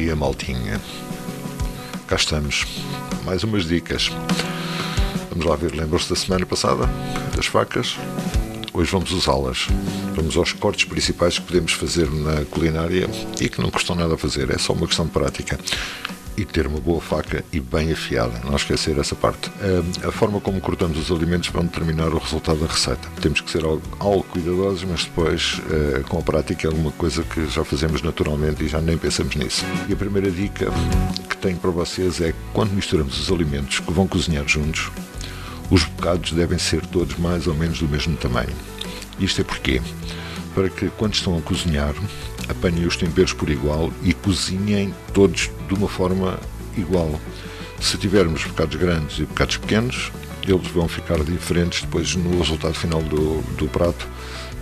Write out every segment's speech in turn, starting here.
dia, maltinha. Cá estamos. Mais umas dicas. Vamos lá ver, lembram-se da semana passada? Das facas? Hoje vamos usá-las. Vamos aos cortes principais que podemos fazer na culinária e que não custam nada a fazer, é só uma questão prática e ter uma boa faca e bem afiada, não esquecer essa parte. A forma como cortamos os alimentos vai determinar o resultado da receita. Temos que ser algo, algo cuidadosos, mas depois, eh, com a prática, é alguma coisa que já fazemos naturalmente e já nem pensamos nisso. E a primeira dica que tenho para vocês é quando misturamos os alimentos que vão cozinhar juntos, os bocados devem ser todos mais ou menos do mesmo tamanho. Isto é porque para que quando estão a cozinhar apanhem os temperos por igual e cozinhem todos de uma forma igual. Se tivermos bocados grandes e bocados pequenos, eles vão ficar diferentes depois no resultado final do, do prato,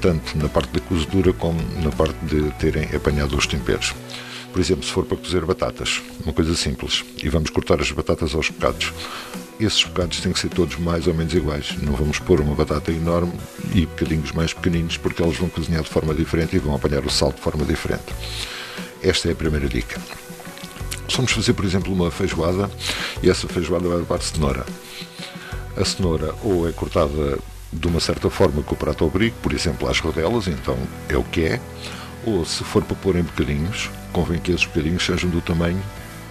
tanto na parte da cozedura como na parte de terem apanhado os temperos. Por exemplo, se for para cozer batatas, uma coisa simples, e vamos cortar as batatas aos bocados esses bocados têm que ser todos mais ou menos iguais. Não vamos pôr uma batata enorme e bocadinhos mais pequeninos, porque eles vão cozinhar de forma diferente e vão apanhar o sal de forma diferente. Esta é a primeira dica. Vamos fazer, por exemplo, uma feijoada e essa feijoada vai levar cenoura. A cenoura ou é cortada de uma certa forma com o prato ao brigo, por exemplo, às rodelas, então é o que é, ou se for para pôr em bocadinhos, convém que esses bocadinhos sejam do tamanho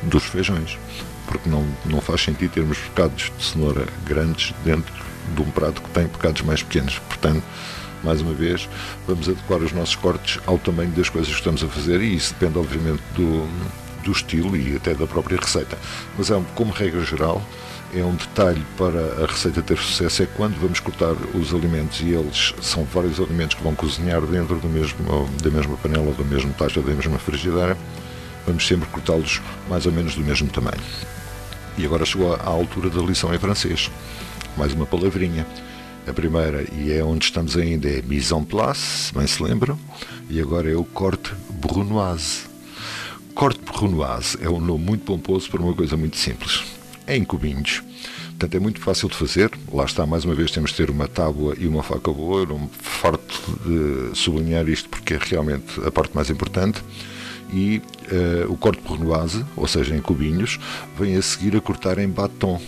dos feijões porque não, não faz sentido termos bocados de cenoura grandes dentro de um prato que tem bocados mais pequenos. Portanto, mais uma vez, vamos adequar os nossos cortes ao tamanho das coisas que estamos a fazer e isso depende, obviamente, do, do estilo e até da própria receita. Mas é, como regra geral, é um detalhe para a receita ter sucesso é quando vamos cortar os alimentos e eles são vários alimentos que vão cozinhar dentro do mesmo, da mesma panela, da mesma taxa, da mesma frigideira, vamos sempre cortá-los mais ou menos do mesmo tamanho. E agora chegou à altura da lição em francês. Mais uma palavrinha. A primeira, e é onde estamos ainda, é mise en place, bem se lembram, e agora é o corte brunoise. Corte brunoise é um nome muito pomposo para uma coisa muito simples. É em cubinhos. Portanto, é muito fácil de fazer. Lá está, mais uma vez, temos de ter uma tábua e uma faca boa. Eu não farto de sublinhar isto porque é realmente a parte mais importante e uh, o corte pornoise, ou seja, em cubinhos, vem a seguir a cortar em batom.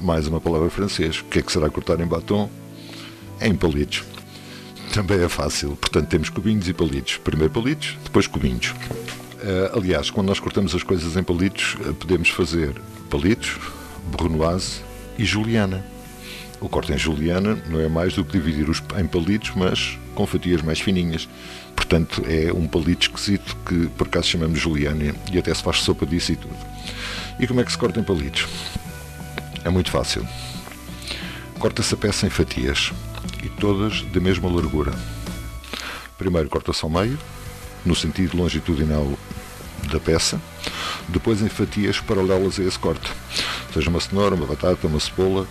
Mais uma palavra francês. O que é que será cortar em batom? Em palitos. Também é fácil. Portanto, temos cubinhos e palitos. Primeiro palitos, depois cubinhos. Uh, aliás, quando nós cortamos as coisas em palitos, uh, podemos fazer palitos, brunoise e juliana. O corte em juliana não é mais do que dividir os em palitos, mas com fatias mais fininhas. Portanto, é um palito esquisito que por acaso chamamos juliana e até se faz sopa disso e tudo. E como é que se corta em palitos? É muito fácil. Corta-se a peça em fatias e todas da mesma largura. Primeiro corta-se ao meio, no sentido longitudinal da peça, depois em fatias paralelas a esse corte, seja uma cenoura, uma batata, uma cebola,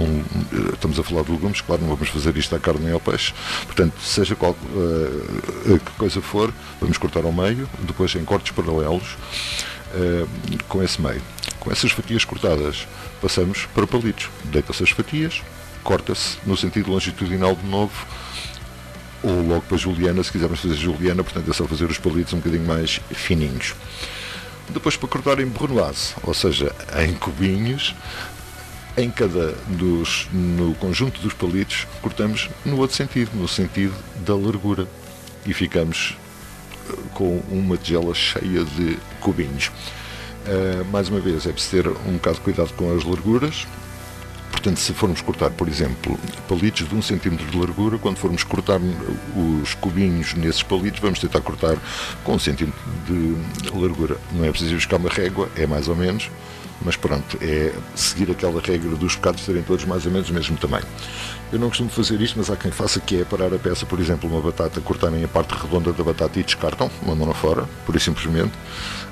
um, estamos a falar de legumes, claro, não vamos fazer isto à carne nem ao peixe. Portanto, seja qual uh, que coisa for, vamos cortar ao meio, depois em cortes paralelos uh, com esse meio. Com essas fatias cortadas, passamos para palitos. Deita-se as fatias, corta-se no sentido longitudinal de novo, ou logo para Juliana, se quisermos fazer Juliana, portanto é só fazer os palitos um bocadinho mais fininhos. Depois para cortar em brunoise, ou seja, em cubinhos, em cada dos, no conjunto dos palitos, cortamos no outro sentido, no sentido da largura. E ficamos eh, com uma tigela cheia de cubinhos. Uh, mais uma vez, é preciso ter um bocado de cuidado com as larguras. Portanto, se formos cortar, por exemplo, palitos de um centímetro de largura, quando formos cortar os cubinhos nesses palitos, vamos tentar cortar com um centímetro de largura. Não é preciso buscar uma régua, é mais ou menos mas pronto, é seguir aquela regra dos bocados serem todos mais ou menos do mesmo tamanho. Eu não costumo fazer isto, mas há quem faça que é parar a peça, por exemplo, uma batata, cortarem a parte redonda da batata e descartam, mandam-na fora, pura e simplesmente,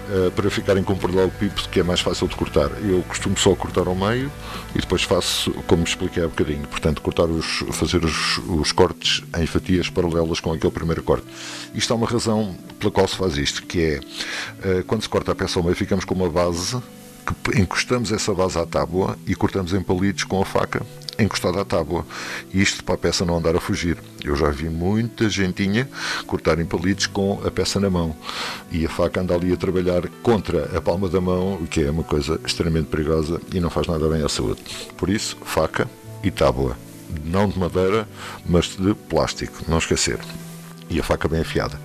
uh, para ficarem com o pipo, que é mais fácil de cortar. Eu costumo só cortar ao meio e depois faço, como expliquei há bocadinho, portanto, cortar os, fazer os, os cortes em fatias paralelas com aquele primeiro corte. Isto há uma razão pela qual se faz isto, que é, uh, quando se corta a peça ao meio, ficamos com uma base que encostamos essa base à tábua e cortamos em palitos com a faca encostada à tábua. Isto para a peça não andar a fugir. Eu já vi muita gentinha cortar em palitos com a peça na mão. E a faca anda ali a trabalhar contra a palma da mão, o que é uma coisa extremamente perigosa e não faz nada bem à saúde. Por isso, faca e tábua. Não de madeira, mas de plástico, não esquecer. E a faca bem afiada.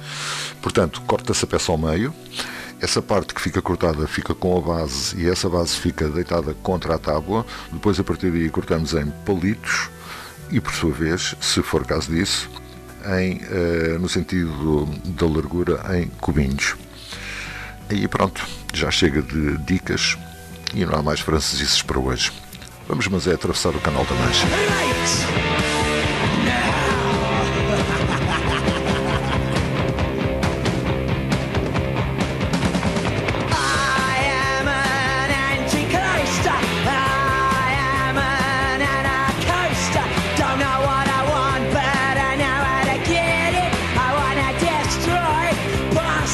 Portanto, corta-se a peça ao meio essa parte que fica cortada fica com a base e essa base fica deitada contra a tábua. Depois, a partir daí, cortamos em palitos e, por sua vez, se for caso disso, em, uh, no sentido da largura, em cubinhos. E pronto, já chega de dicas e não há mais franceses para hoje. Vamos, mas é atravessar o canal da Mancha.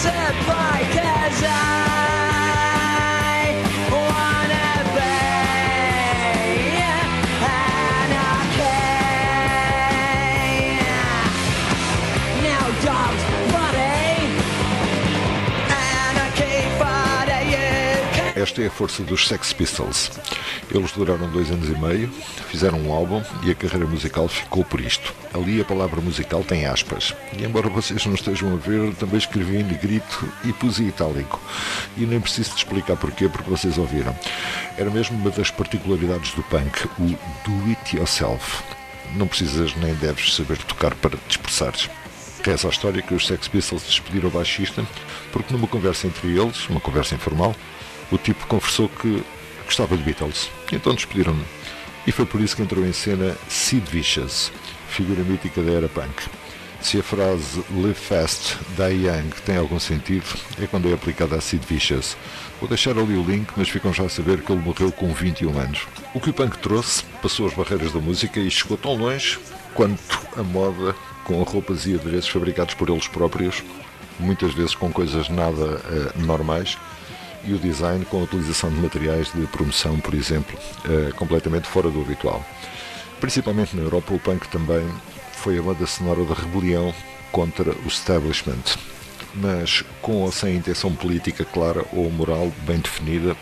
set by desire. Esta é a força dos Sex Pistols. Eles duraram dois anos e meio, fizeram um álbum e a carreira musical ficou por isto. Ali a palavra musical tem aspas. E embora vocês não estejam a ver, também escrevi em negrito e pus em itálico. E nem preciso te explicar porquê, porque vocês ouviram. Era mesmo uma das particularidades do punk, o do it yourself. Não precisas nem deves saber tocar para te expressares. Reza a história que os Sex Pistols despediram o baixista porque numa conversa entre eles, uma conversa informal, o tipo confessou que gostava de Beatles. Então despediram-no. E foi por isso que entrou em cena Sid Vicious, figura mítica da era punk. Se a frase Live Fast, Die Young tem algum sentido, é quando é aplicada a Sid Vicious. Vou deixar ali o link, mas ficam já a saber que ele morreu com 21 anos. O que o punk trouxe passou as barreiras da música e chegou tão longe quanto a moda com roupas e adereços fabricados por eles próprios, muitas vezes com coisas nada uh, normais, e o design com a utilização de materiais de promoção, por exemplo, uh, completamente fora do habitual. Principalmente na Europa, o punk também foi a banda sonora da rebelião contra o establishment, mas com ou sem intenção política clara ou moral bem definida,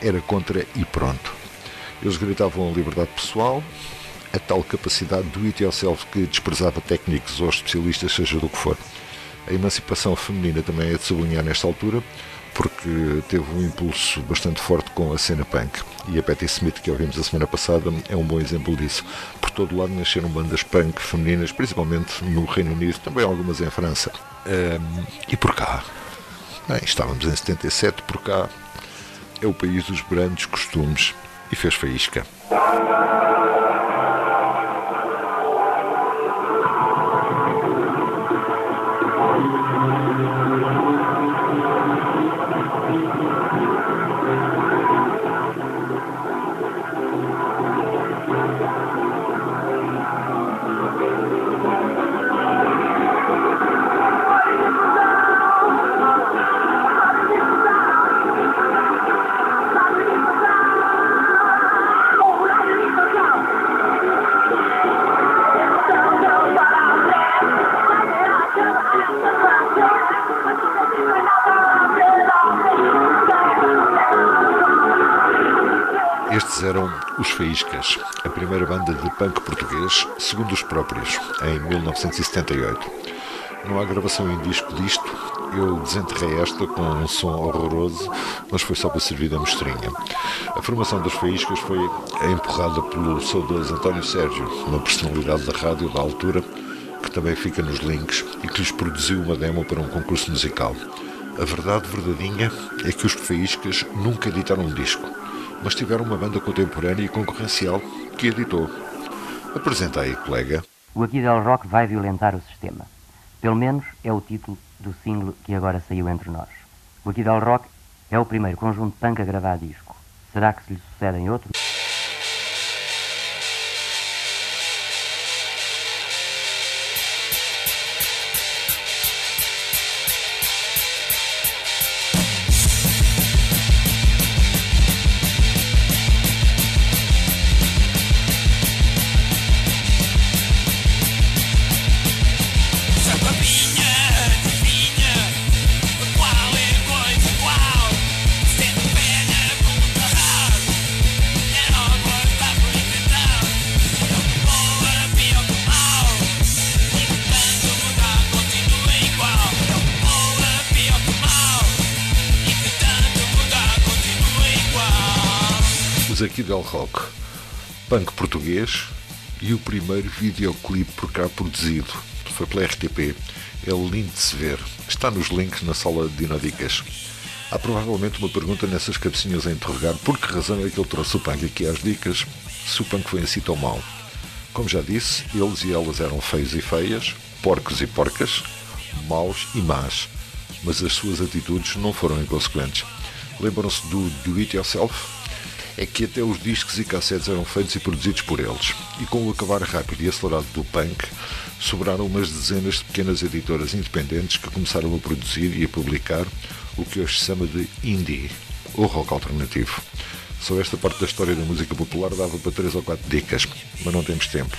era contra e pronto. Eles gritavam a liberdade pessoal, a tal capacidade do it yourself que desprezava técnicos ou especialistas, seja do que for. A emancipação feminina também é de sublinhar nesta altura, porque teve um impulso bastante forte com a cena punk. E a Patti Smith, que ouvimos a semana passada, é um bom exemplo disso. Por todo lado nasceram bandas punk femininas, principalmente no Reino Unido, também algumas em França. Um, e por cá? Bem, estávamos em 77, por cá é o país dos grandes costumes e fez faísca. A primeira banda de punk português, segundo os próprios, em 1978. Não há gravação em disco disto, eu desenterrei esta com um som horroroso, mas foi só para servir de mostrinha. A formação das Faíscas foi empurrada pelo saudoso António Sérgio, uma personalidade da rádio da altura, que também fica nos links e que lhes produziu uma demo para um concurso musical. A verdade verdadeinha é que os Faíscas nunca editaram um disco mas tiveram uma banda contemporânea e concorrencial que editou. Apresenta aí, colega. O Aqui Del Rock vai violentar o sistema. Pelo menos é o título do single que agora saiu entre nós. O Aqui Del Rock é o primeiro conjunto punk a gravar disco. Será que se lhe sucedem outros? Aqui del Rock, punk português e o primeiro videoclipe por cá produzido. Foi pela RTP. É lindo de se ver. Está nos links na sala de Dinodicas. Há provavelmente uma pergunta nessas cabecinhas a interrogar por que razão é que ele trouxe o punk aqui às dicas, se o punk foi assim tão mau. Como já disse, eles e elas eram feios e feias, porcos e porcas, maus e más, mas as suas atitudes não foram inconsequentes. Lembram-se do Do It Yourself? É que até os discos e cassetes eram feitos e produzidos por eles, e com o acabar rápido e acelerado do punk, sobraram umas dezenas de pequenas editoras independentes que começaram a produzir e a publicar o que hoje se chama de indie, ou rock alternativo. Só esta parte da história da música popular dava para três ou quatro dicas, mas não temos tempo.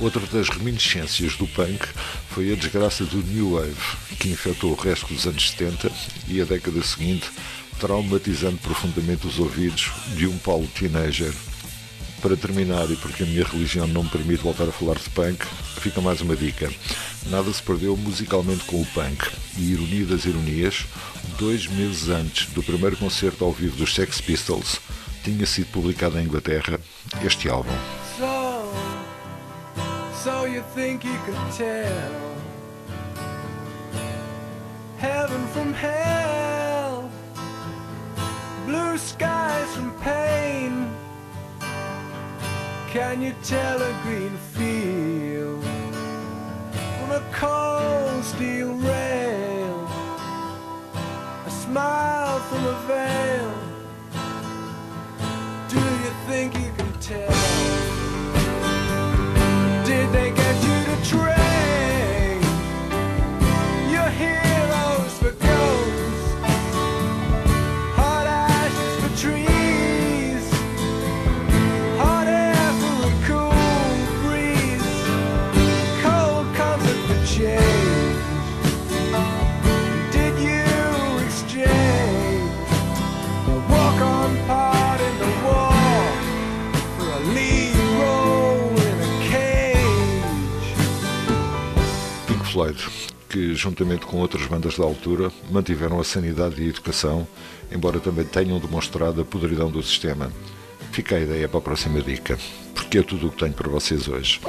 Outra das reminiscências do punk foi a desgraça do New Wave, que infectou o resto dos anos 70 e a década seguinte, traumatizando profundamente os ouvidos de um Paulo teenager. Para terminar, e porque a minha religião não me permite voltar a falar de punk, fica mais uma dica. Nada se perdeu musicalmente com o punk, e ironia das ironias, dois meses antes do primeiro concerto ao vivo dos Sex Pistols, tinha sido publicado em Inglaterra este álbum. So, so you think you could tell Heaven from hell Blue skies from pain. Can you tell a green field From a cold steel rail? A smile from a veil Floyd, que, juntamente com outras bandas da altura, mantiveram a sanidade e a educação, embora também tenham demonstrado a podridão do sistema. Fica a ideia para a próxima dica, porque é tudo o que tenho para vocês hoje.